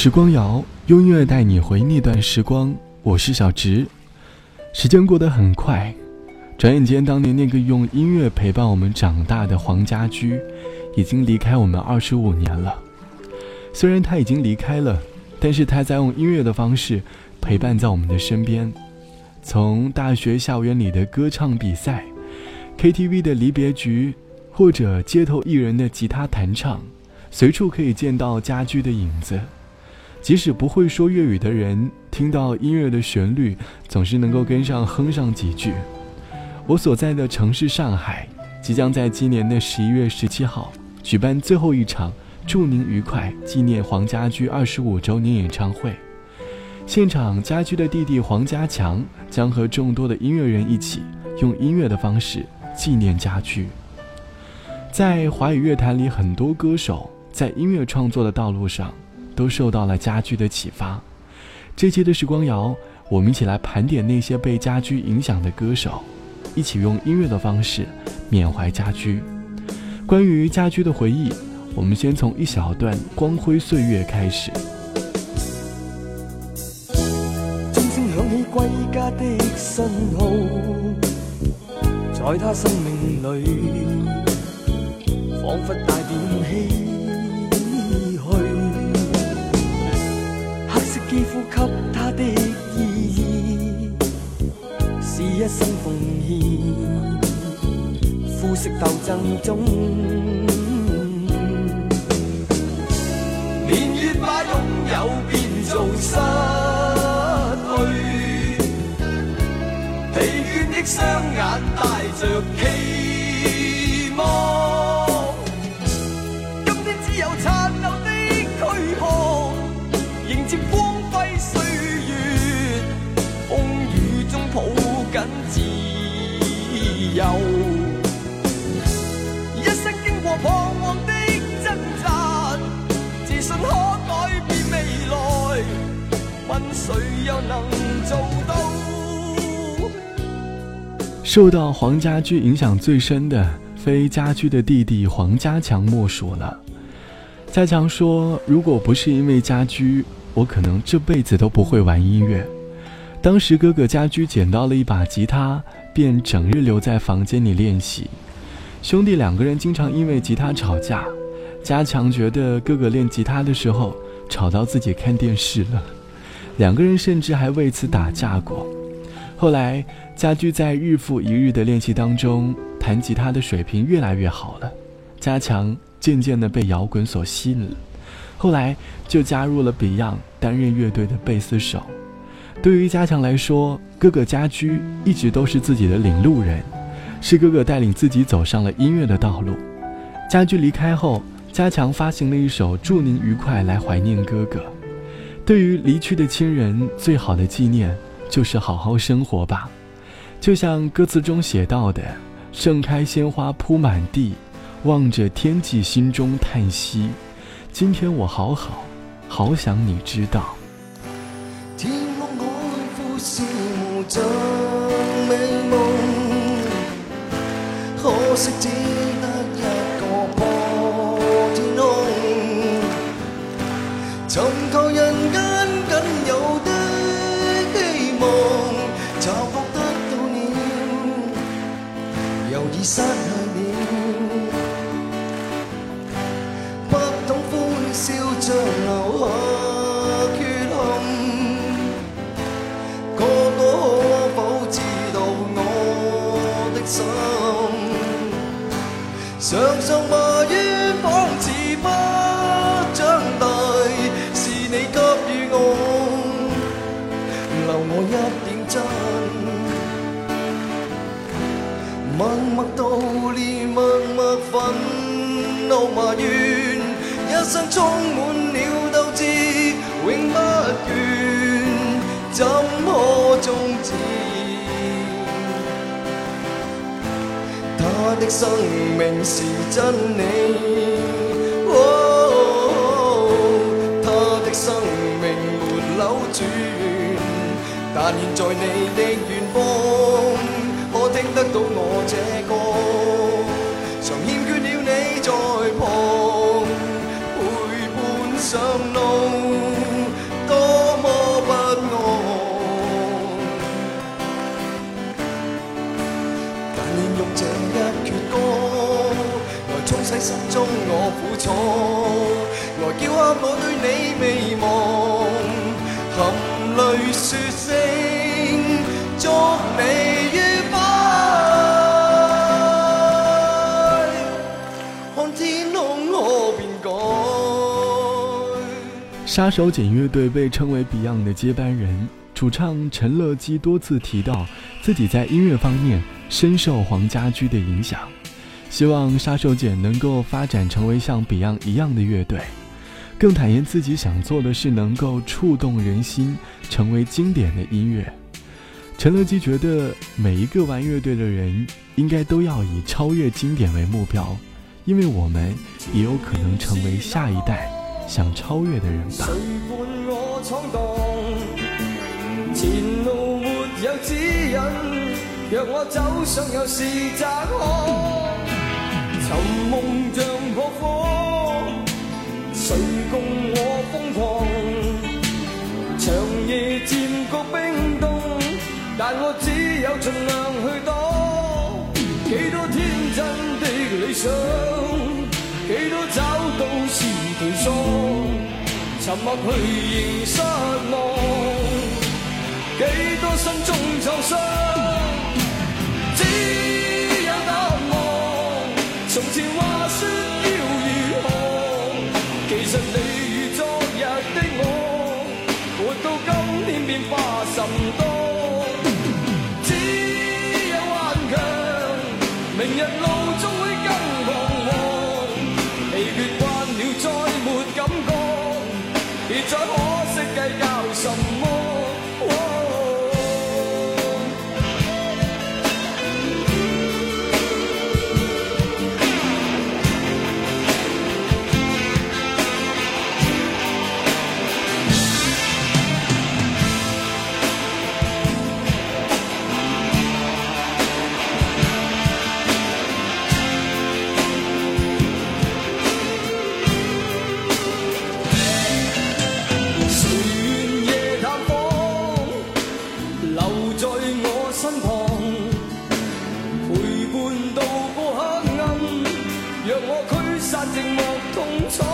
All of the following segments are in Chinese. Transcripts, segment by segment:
时光谣，用音乐带你回那段时光。我是小植。时间过得很快，转眼间，当年那个用音乐陪伴我们长大的黄家驹，已经离开我们二十五年了。虽然他已经离开了，但是他在用音乐的方式陪伴在我们的身边。从大学校园里的歌唱比赛、KTV 的离别局，或者街头艺人的吉他弹唱，随处可以见到家驹的影子。即使不会说粤语的人，听到音乐的旋律，总是能够跟上哼上几句。我所在的城市上海，即将在今年的十一月十七号举办最后一场祝您愉快纪念黄家驹二十五周年演唱会。现场，家驹的弟弟黄家强将和众多的音乐人一起，用音乐的方式纪念家驹。在华语乐坛里，很多歌手在音乐创作的道路上。都受到了家居的启发。这期的时光谣，我们一起来盘点那些被家居影响的歌手，一起用音乐的方式缅怀家居。关于家居的回忆，我们先从一小段光辉岁月开始。起家的在生命一生奉献，肤色斗争中，年月把拥有变做失去，疲倦的双眼带着。期谁又能到？受到黄家驹影响最深的，非家驹的弟弟黄家强莫属了。家强说：“如果不是因为家驹，我可能这辈子都不会玩音乐。当时哥哥家驹捡到了一把吉他，便整日留在房间里练习。兄弟两个人经常因为吉他吵架，家强觉得哥哥练吉他的时候吵到自己看电视了。”两个人甚至还为此打架过。后来，家驹在日复一日的练习当中，弹吉他的水平越来越好了。加强渐渐的被摇滚所吸引了，后来就加入了 Beyond 担任乐队的贝斯手。对于加强来说，哥哥家驹一直都是自己的领路人，是哥哥带领自己走上了音乐的道路。家驹离开后，加强发行了一首《祝您愉快》来怀念哥哥。对于离去的亲人，最好的纪念就是好好生活吧。就像歌词中写到的：“盛开鲜花铺满地，望着天际心中叹息。今天我好好好想你知道。”美梦，失去了，不懂欢笑，像留下缺憾。哥哥可否知道我的心？相送。话愿，一生充满了斗志，永不倦，怎可终止？他的生命是真理，他的生命没扭转，但现在你的远方，可听得到我这歌？我苦楚来叫下我对你未忘，含泪说声祝你愉快杀手锏乐队被称为 beyond 的接班人主唱陈乐基多次提到自己在音乐方面深受黄家驹的影响希望杀手锏能够发展成为像 Beyond 一样的乐队，更坦言自己想做的是能够触动人心、成为经典的音乐。陈乐基觉得每一个玩乐队的人应该都要以超越经典为目标，因为我们也有可能成为下一代想超越的人吧。寻梦像扑火，谁共我疯狂？长夜渐觉冰冻，但我只有尽量去躲。几多天真的理想，几多找到是悲伤。沉默去迎失望，几多心中创伤。情话说要如何？其实你与昨日的我，活到今天变化甚多。散寂寞，痛楚，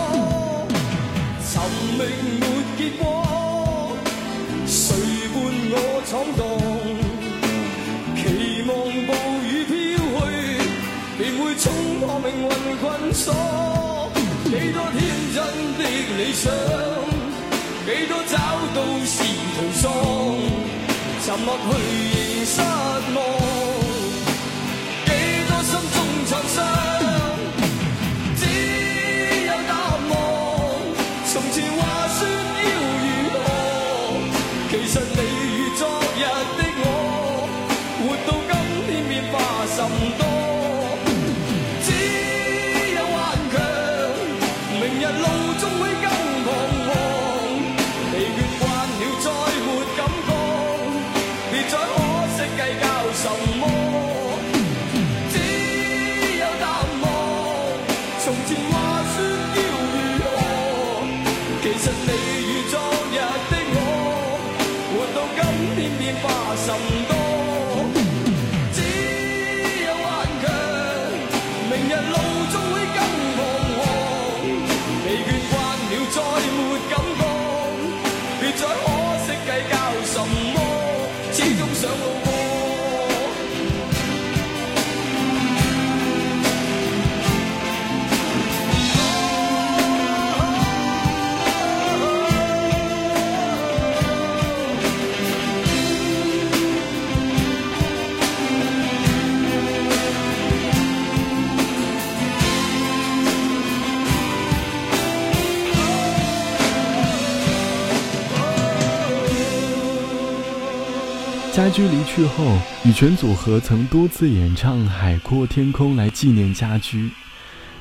寻觅没结果，谁伴我闯荡？期望暴雨飘去，便会冲破命运困锁。几多天真的理想，几多找到是颓丧，沉默去认失望。you dice el de far some 家驹离去后，羽泉组合曾多次演唱《海阔天空》来纪念家驹。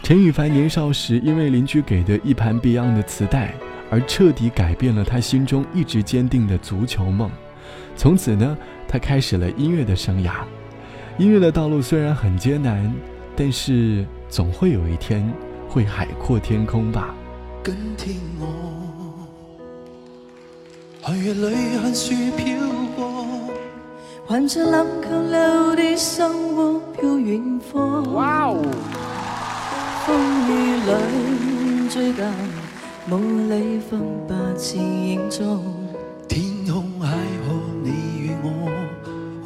陈羽凡年少时因为邻居给的一盘 Beyond 的磁带，而彻底改变了他心中一直坚定的足球梦。从此呢，他开始了音乐的生涯。音乐的道路虽然很艰难，但是总会有一天会海阔天空吧。我望着冷卻了的生活，漂遠方。風雨里追赶，無里分，不自影踪。天空海阔，你與我，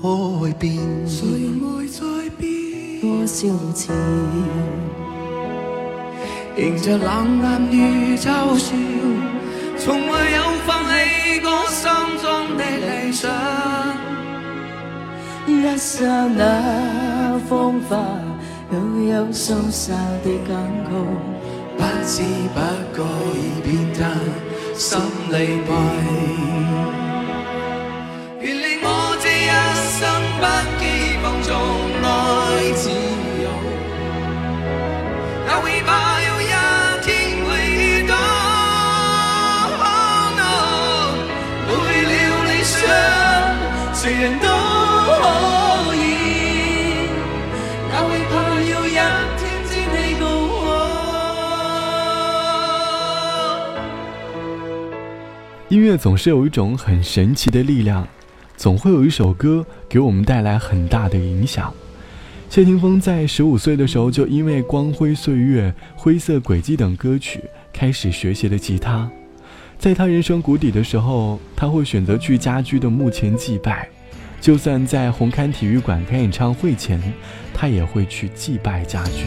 可會變？多少次迎着冷眼與嘲笑，從未有放棄過心中的理想。一刹那，风化悠悠松沙的感觉，不知不觉已变淡，心里怪。原谅我这一生不羁放纵爱自由，也会怕有一天会遇到背了理想，人都音乐总是有一种很神奇的力量，总会有一首歌给我们带来很大的影响。谢霆锋在十五岁的时候就因为《光辉岁月》《灰色轨迹》等歌曲开始学习了吉他。在他人生谷底的时候，他会选择去家驹的墓前祭拜；就算在红磡体育馆开演唱会前，他也会去祭拜家驹。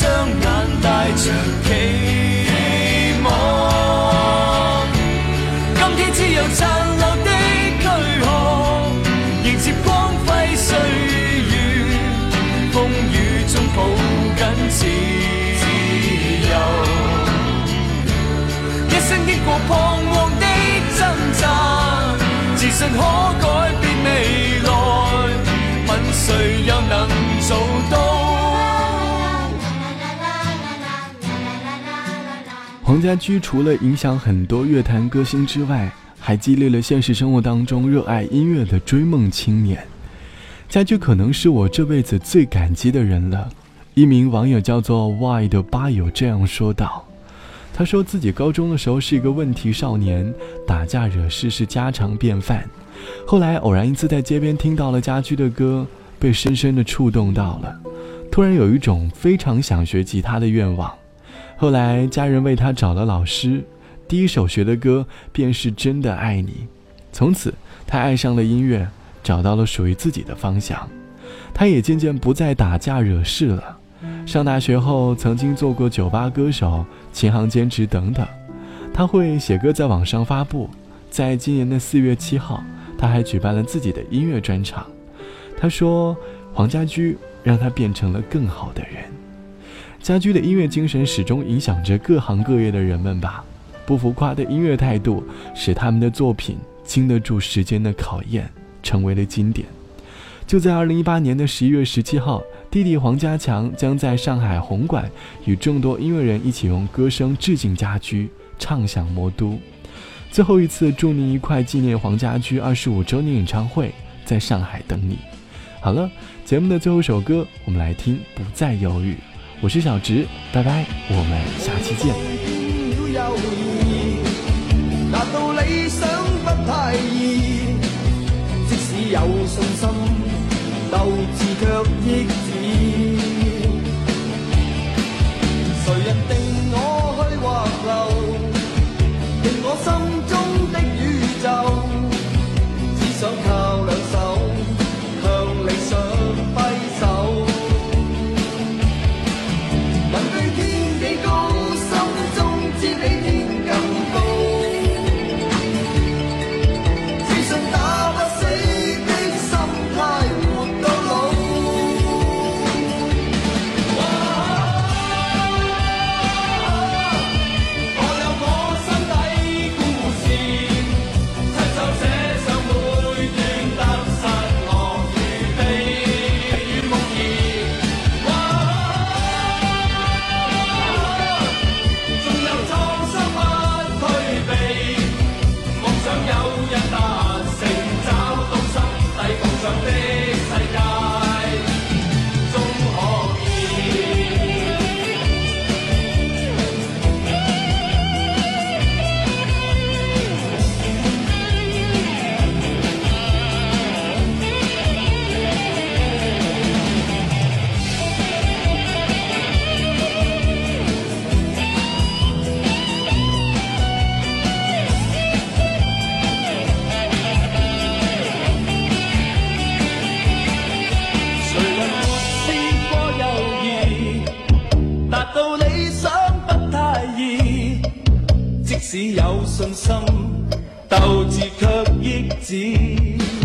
双眼带着期望，今天只有残留的躯壳，迎接光辉岁月，风雨中抱紧自由。一生经过彷徨的挣扎，自信可。黄家驹除了影响很多乐坛歌星之外，还激励了现实生活当中热爱音乐的追梦青年。家驹可能是我这辈子最感激的人了。一名网友叫做 Y 的吧友这样说道：“他说自己高中的时候是一个问题少年，打架惹事是家常便饭。后来偶然一次在街边听到了家驹的歌，被深深的触动到了，突然有一种非常想学吉他的愿望。”后来，家人为他找了老师，第一首学的歌便是《真的爱你》。从此，他爱上了音乐，找到了属于自己的方向。他也渐渐不再打架惹事了。上大学后，曾经做过酒吧歌手、琴行兼职等等。他会写歌，在网上发布。在今年的四月七号，他还举办了自己的音乐专场。他说：“黄家驹让他变成了更好的人。”家居的音乐精神始终影响着各行各业的人们吧。不浮夸的音乐态度使他们的作品经得住时间的考验，成为了经典。就在二零一八年的十一月十七号，弟弟黄家强将在上海红馆与众多音乐人一起用歌声致敬家居，唱响魔都。最后一次，祝您一块纪念黄家驹二十五周年演唱会，在上海等你。好了，节目的最后首歌，我们来听《不再犹豫》。我是小植，拜拜，我们下期见。难道理想不太易？即使有信心，斗志却抑止。谁人定我去或留？定我心中的宇宙。信心，斗志却抑止。